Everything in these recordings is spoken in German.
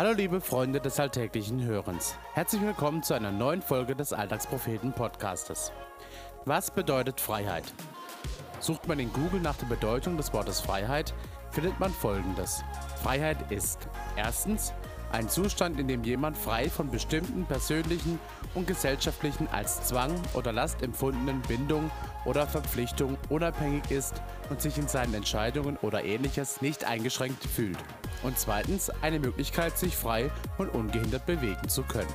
Hallo liebe Freunde des alltäglichen Hörens. Herzlich willkommen zu einer neuen Folge des Alltagspropheten Podcastes. Was bedeutet Freiheit? Sucht man in Google nach der Bedeutung des Wortes Freiheit, findet man folgendes. Freiheit ist erstens ein Zustand, in dem jemand frei von bestimmten persönlichen und gesellschaftlichen als Zwang oder Last empfundenen Bindungen oder Verpflichtungen unabhängig ist und sich in seinen Entscheidungen oder ähnliches nicht eingeschränkt fühlt. Und zweitens eine Möglichkeit, sich frei und ungehindert bewegen zu können.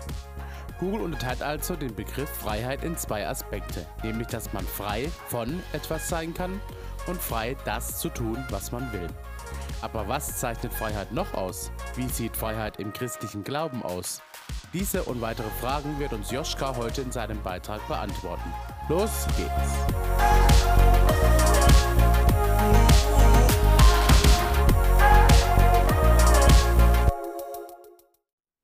Google unterteilt also den Begriff Freiheit in zwei Aspekte, nämlich dass man frei von etwas sein kann und frei das zu tun, was man will. Aber was zeichnet Freiheit noch aus? Wie sieht Freiheit im christlichen Glauben aus? Diese und weitere Fragen wird uns Joschka heute in seinem Beitrag beantworten. Los geht's!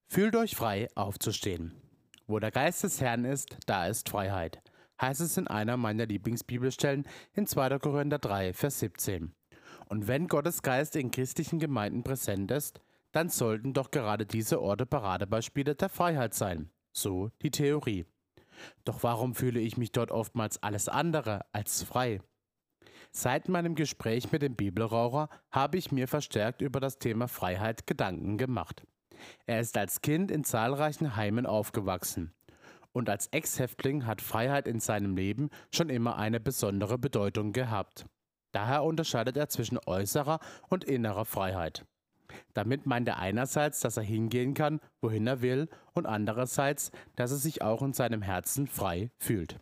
Fühlt euch frei, aufzustehen. Wo der Geist des Herrn ist, da ist Freiheit, heißt es in einer meiner Lieblingsbibelstellen in 2. Korinther 3, Vers 17. Und wenn Gottes Geist in christlichen Gemeinden präsent ist, dann sollten doch gerade diese Orte Paradebeispiele der Freiheit sein. So die Theorie. Doch warum fühle ich mich dort oftmals alles andere als frei? Seit meinem Gespräch mit dem Bibelraucher habe ich mir verstärkt über das Thema Freiheit Gedanken gemacht. Er ist als Kind in zahlreichen Heimen aufgewachsen. Und als Ex-Häftling hat Freiheit in seinem Leben schon immer eine besondere Bedeutung gehabt. Daher unterscheidet er zwischen äußerer und innerer Freiheit. Damit meint er einerseits, dass er hingehen kann, wohin er will, und andererseits, dass er sich auch in seinem Herzen frei fühlt.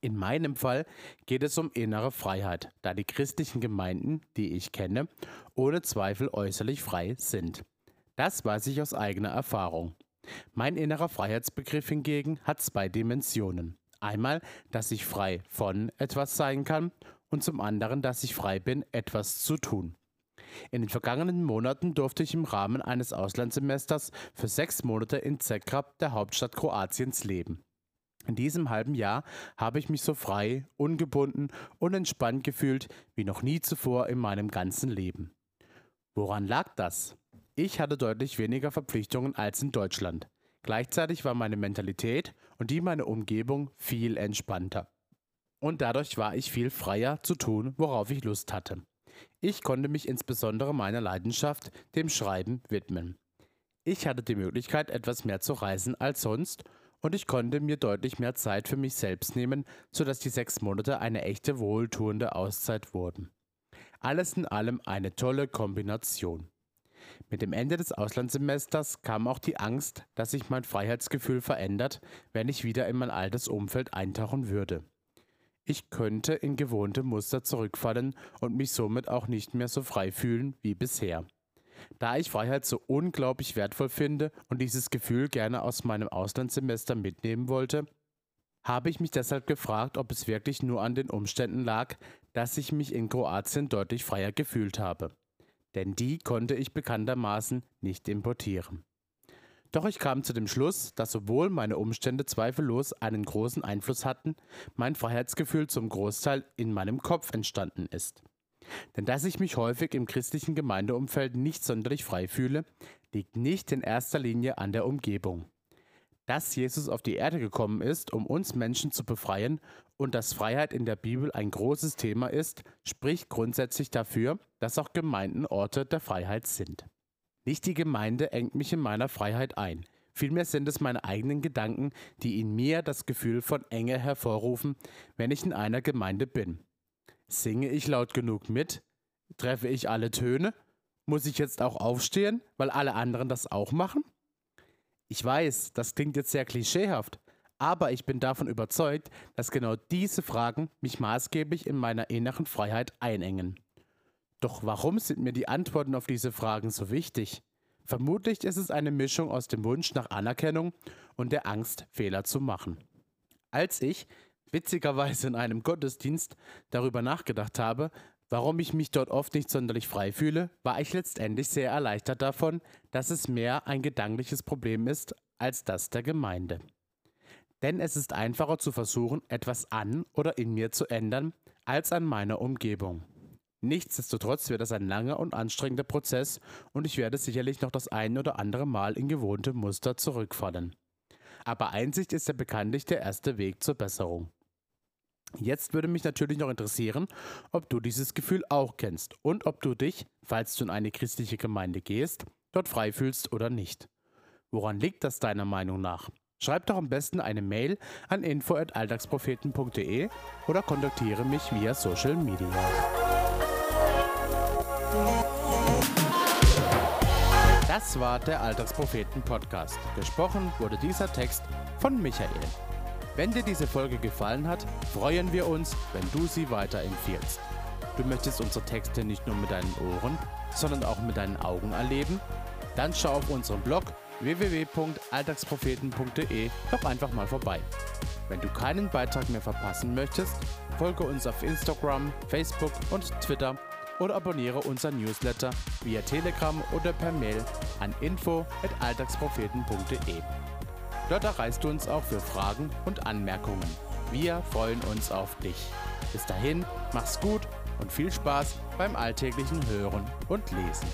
In meinem Fall geht es um innere Freiheit, da die christlichen Gemeinden, die ich kenne, ohne Zweifel äußerlich frei sind. Das weiß ich aus eigener Erfahrung. Mein innerer Freiheitsbegriff hingegen hat zwei Dimensionen. Einmal, dass ich frei von etwas sein kann und zum anderen, dass ich frei bin, etwas zu tun. In den vergangenen Monaten durfte ich im Rahmen eines Auslandssemesters für sechs Monate in Zagreb, der Hauptstadt Kroatiens, leben. In diesem halben Jahr habe ich mich so frei, ungebunden und entspannt gefühlt wie noch nie zuvor in meinem ganzen Leben. Woran lag das? Ich hatte deutlich weniger Verpflichtungen als in Deutschland. Gleichzeitig war meine Mentalität und die meiner Umgebung viel entspannter und dadurch war ich viel freier zu tun, worauf ich Lust hatte. Ich konnte mich insbesondere meiner Leidenschaft, dem Schreiben, widmen. Ich hatte die Möglichkeit, etwas mehr zu reisen als sonst und ich konnte mir deutlich mehr Zeit für mich selbst nehmen, sodass die sechs Monate eine echte wohltuende Auszeit wurden. Alles in allem eine tolle Kombination. Mit dem Ende des Auslandssemesters kam auch die Angst, dass sich mein Freiheitsgefühl verändert, wenn ich wieder in mein altes Umfeld eintauchen würde. Ich könnte in gewohnte Muster zurückfallen und mich somit auch nicht mehr so frei fühlen wie bisher. Da ich Freiheit so unglaublich wertvoll finde und dieses Gefühl gerne aus meinem Auslandssemester mitnehmen wollte, habe ich mich deshalb gefragt, ob es wirklich nur an den Umständen lag, dass ich mich in Kroatien deutlich freier gefühlt habe. Denn die konnte ich bekanntermaßen nicht importieren. Doch ich kam zu dem Schluss, dass obwohl meine Umstände zweifellos einen großen Einfluss hatten, mein Freiheitsgefühl zum Großteil in meinem Kopf entstanden ist. Denn dass ich mich häufig im christlichen Gemeindeumfeld nicht sonderlich frei fühle, liegt nicht in erster Linie an der Umgebung. Dass Jesus auf die Erde gekommen ist, um uns Menschen zu befreien und dass Freiheit in der Bibel ein großes Thema ist, spricht grundsätzlich dafür, dass auch Gemeinden Orte der Freiheit sind. Nicht die Gemeinde engt mich in meiner Freiheit ein. Vielmehr sind es meine eigenen Gedanken, die in mir das Gefühl von Enge hervorrufen, wenn ich in einer Gemeinde bin. Singe ich laut genug mit? Treffe ich alle Töne? Muss ich jetzt auch aufstehen, weil alle anderen das auch machen? Ich weiß, das klingt jetzt sehr klischeehaft, aber ich bin davon überzeugt, dass genau diese Fragen mich maßgeblich in meiner inneren Freiheit einengen. Doch warum sind mir die Antworten auf diese Fragen so wichtig? Vermutlich ist es eine Mischung aus dem Wunsch nach Anerkennung und der Angst, Fehler zu machen. Als ich, witzigerweise in einem Gottesdienst, darüber nachgedacht habe, warum ich mich dort oft nicht sonderlich frei fühle, war ich letztendlich sehr erleichtert davon, dass es mehr ein gedankliches Problem ist als das der Gemeinde. Denn es ist einfacher zu versuchen, etwas an oder in mir zu ändern, als an meiner Umgebung. Nichtsdestotrotz wird das ein langer und anstrengender Prozess und ich werde sicherlich noch das ein oder andere Mal in gewohnte Muster zurückfallen. Aber Einsicht ist ja bekanntlich der erste Weg zur Besserung. Jetzt würde mich natürlich noch interessieren, ob du dieses Gefühl auch kennst und ob du dich, falls du in eine christliche Gemeinde gehst, dort frei fühlst oder nicht. Woran liegt das deiner Meinung nach? Schreib doch am besten eine Mail an info@alltagspropheten.de oder kontaktiere mich via Social Media. Das war der Alltagspropheten Podcast. Gesprochen wurde dieser Text von Michael. Wenn dir diese Folge gefallen hat, freuen wir uns, wenn du sie weiterempfiehlst. Du möchtest unsere Texte nicht nur mit deinen Ohren, sondern auch mit deinen Augen erleben? Dann schau auf unserem Blog www.alltagspropheten.de doch einfach mal vorbei. Wenn du keinen Beitrag mehr verpassen möchtest, folge uns auf Instagram, Facebook und Twitter oder abonniere unseren Newsletter via Telegram oder per Mail an info@alltagspropheten.de. Dort erreichst du uns auch für Fragen und Anmerkungen. Wir freuen uns auf dich. Bis dahin, mach's gut und viel Spaß beim alltäglichen Hören und Lesen.